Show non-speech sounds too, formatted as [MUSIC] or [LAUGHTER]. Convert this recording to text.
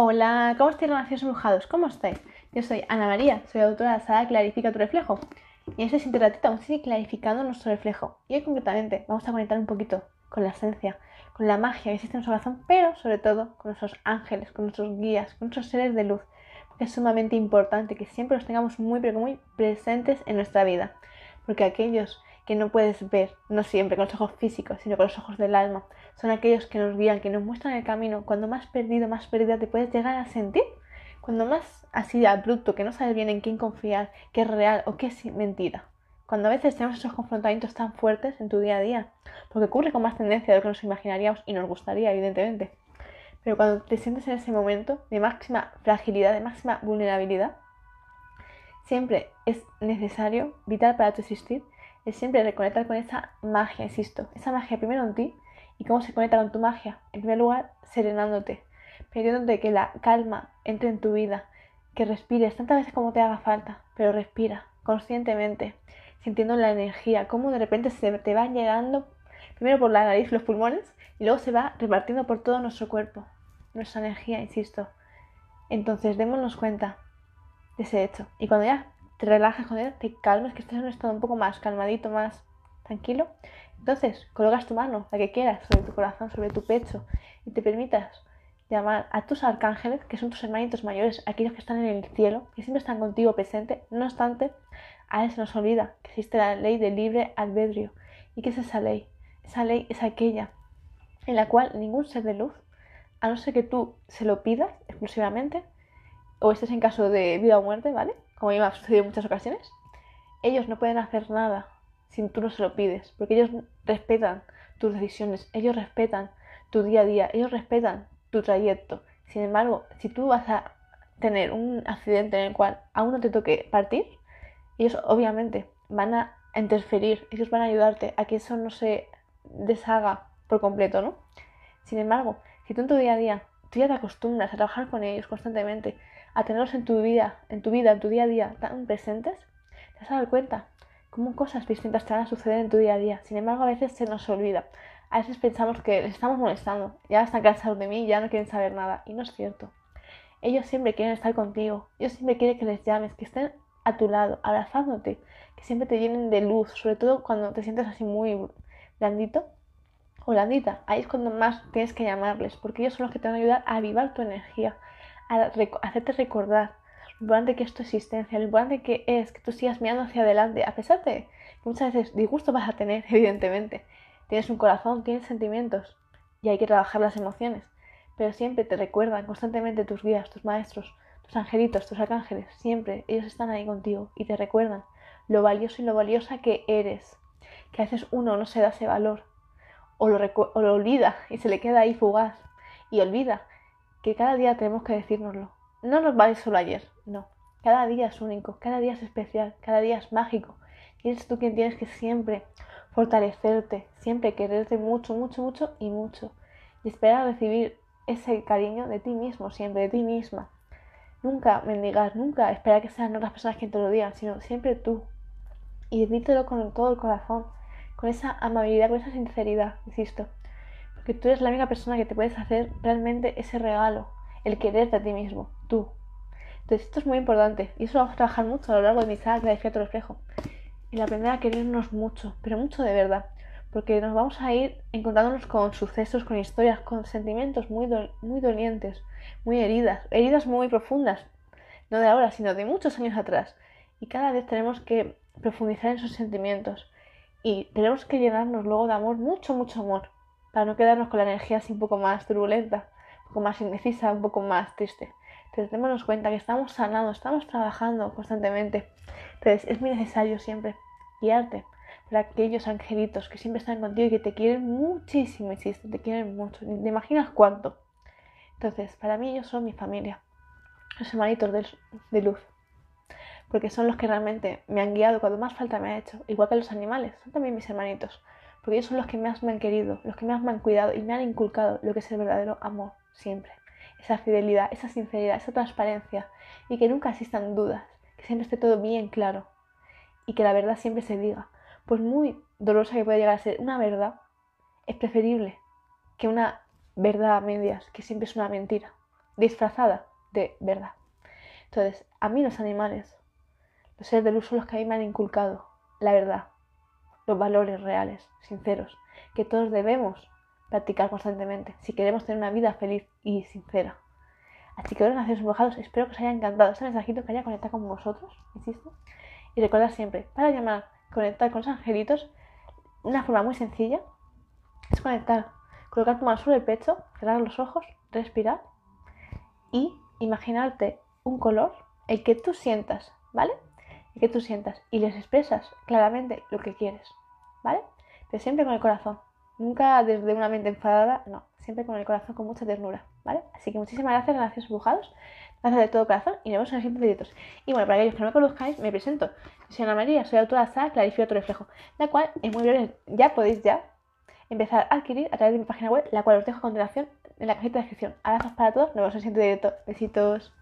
Hola, ¿cómo estáis, relaciones embrujados? ¿Cómo estáis? Yo soy Ana María, soy autora de la saga Clarifica tu reflejo. Y en este siguiente ratito vamos a seguir clarificando nuestro reflejo. Y hoy concretamente vamos a conectar un poquito con la esencia, con la magia que existe en nuestro corazón, pero sobre todo con nuestros ángeles, con nuestros guías, con nuestros seres de luz. Es sumamente importante que siempre los tengamos muy, pero muy presentes en nuestra vida. Porque aquellos que no puedes ver, no siempre con los ojos físicos, sino con los ojos del alma. Son aquellos que nos guían, que nos muestran el camino. Cuando más perdido, más perdida te puedes llegar a sentir. Cuando más así abrupto, que no sabes bien en quién confiar, qué es real o qué es mentira. Cuando a veces tenemos esos confrontamientos tan fuertes en tu día a día. Porque ocurre con más tendencia de lo que nos imaginaríamos y nos gustaría, evidentemente. Pero cuando te sientes en ese momento de máxima fragilidad, de máxima vulnerabilidad, siempre es necesario, vital para tu existir, es siempre reconectar con esa magia, insisto, esa magia primero en ti y cómo se conecta con tu magia. En primer lugar, serenándote, pidiéndote que la calma entre en tu vida, que respires tantas veces como te haga falta, pero respira conscientemente, sintiendo la energía, cómo de repente se te va llegando primero por la nariz, los pulmones, y luego se va repartiendo por todo nuestro cuerpo, nuestra energía, insisto. Entonces, démonos cuenta de ese hecho. Y cuando ya te relajas con él, te calmes, que estés en un estado un poco más calmadito, más tranquilo. Entonces, colocas tu mano, la que quieras, sobre tu corazón, sobre tu pecho, y te permitas llamar a tus arcángeles, que son tus hermanitos mayores, aquellos que están en el cielo, que siempre están contigo presente. No obstante, a veces se nos olvida que existe la ley del libre albedrío. ¿Y qué es esa ley? Esa ley es aquella en la cual ningún ser de luz, a no ser que tú se lo pidas exclusivamente, o estés en caso de vida o muerte, ¿vale? Como me ha sucedido en muchas ocasiones, ellos no pueden hacer nada si tú no se lo pides, porque ellos respetan tus decisiones, ellos respetan tu día a día, ellos respetan tu trayecto. Sin embargo, si tú vas a tener un accidente en el cual aún no te toque partir, ellos obviamente van a interferir, ellos van a ayudarte a que eso no se deshaga por completo, ¿no? Sin embargo, si tú en tu día a día tú ya te acostumbras a trabajar con ellos constantemente, a tenerlos en tu vida, en tu vida, en tu día a día tan presentes, te vas a cuenta cómo cosas distintas te van a suceder en tu día a día. Sin embargo, a veces se nos olvida. A veces pensamos que les estamos molestando, ya están cansados de mí, ya no quieren saber nada. Y no es cierto. Ellos siempre quieren estar contigo. Ellos siempre quieren que les llames, que estén a tu lado, abrazándote, que siempre te llenen de luz, sobre todo cuando te sientes así muy blandito o blandita. Ahí es cuando más tienes que llamarles, porque ellos son los que te van a ayudar a avivar tu energía, a hacerte recordar lo importante que es tu existencia, lo importante que es que tú sigas mirando hacia adelante, a pesar de que muchas veces disgusto vas a tener, [LAUGHS] evidentemente. Tienes un corazón, tienes sentimientos y hay que trabajar las emociones, pero siempre te recuerdan constantemente tus guías, tus maestros, tus angelitos, tus arcángeles, siempre ellos están ahí contigo y te recuerdan lo valioso y lo valiosa que eres, que a veces uno no se da ese valor o lo, olvida y se le queda ahí fugaz y olvida que cada día tenemos que decírnoslo. No nos vale solo ayer, no. Cada día es único, cada día es especial, cada día es mágico. Y eres tú quien tienes que siempre fortalecerte, siempre quererte mucho, mucho, mucho y mucho. Y esperar a recibir ese cariño de ti mismo, siempre, de ti misma. Nunca mendigar, nunca esperar que sean otras personas quien te lo digan, sino siempre tú. Y dítelo con todo el corazón, con esa amabilidad, con esa sinceridad, insisto que tú eres la única persona que te puedes hacer realmente ese regalo, el quererte a ti mismo, tú. Entonces esto es muy importante y eso lo vamos a trabajar mucho a lo largo de mi saga de tu reflejo. El aprender a querernos mucho, pero mucho de verdad, porque nos vamos a ir encontrándonos con sucesos, con historias, con sentimientos muy, muy dolientes, muy heridas, heridas muy profundas, no de ahora, sino de muchos años atrás. Y cada vez tenemos que profundizar en esos sentimientos y tenemos que llenarnos luego de amor, mucho, mucho amor para no quedarnos con la energía así un poco más turbulenta, un poco más indecisa, un poco más triste. Entonces, démonos cuenta que estamos sanando, estamos trabajando constantemente. Entonces, es muy necesario siempre guiarte por aquellos angelitos que siempre están contigo y que te quieren muchísimo, insisto, te quieren mucho. ¿Te imaginas cuánto? Entonces, para mí ellos son mi familia, los hermanitos de luz, porque son los que realmente me han guiado cuando más falta me ha hecho, igual que los animales, son también mis hermanitos porque ellos son los que más me han querido, los que más me han cuidado y me han inculcado lo que es el verdadero amor, siempre. Esa fidelidad, esa sinceridad, esa transparencia y que nunca existan dudas, que siempre esté todo bien claro y que la verdad siempre se diga. Pues muy dolorosa que puede llegar a ser una verdad, es preferible que una verdad a medias, que siempre es una mentira. disfrazada de verdad. Entonces, a mí los animales, los seres de luz son los que a mí me han inculcado la verdad, los valores reales, sinceros, que todos debemos practicar constantemente si queremos tener una vida feliz y sincera. Así que ahora nacidos embrujados, espero que os haya encantado este mensajito que haya conectado con vosotros, insisto. Y recordad siempre, para llamar, conectar con los angelitos, una forma muy sencilla es conectar, colocar tu mano sobre el pecho, cerrar los ojos, respirar y imaginarte un color, el que tú sientas, ¿vale? Que tú sientas y les expresas claramente lo que quieres, ¿vale? Pero siempre con el corazón, nunca desde una mente enfadada, no, siempre con el corazón con mucha ternura, ¿vale? Así que muchísimas gracias, gracias dibujados, gracias de todo corazón y nos vemos en los siguientes directos. Y bueno, para aquellos que no me conozcáis, me presento. Soy Ana María, soy autora de la Clarifica tu reflejo, la cual en muy breve ya podéis ya empezar a adquirir a través de mi página web, la cual os dejo a continuación en la cajita de descripción. Abrazos para todos, nos vemos en el siguiente directo. Besitos.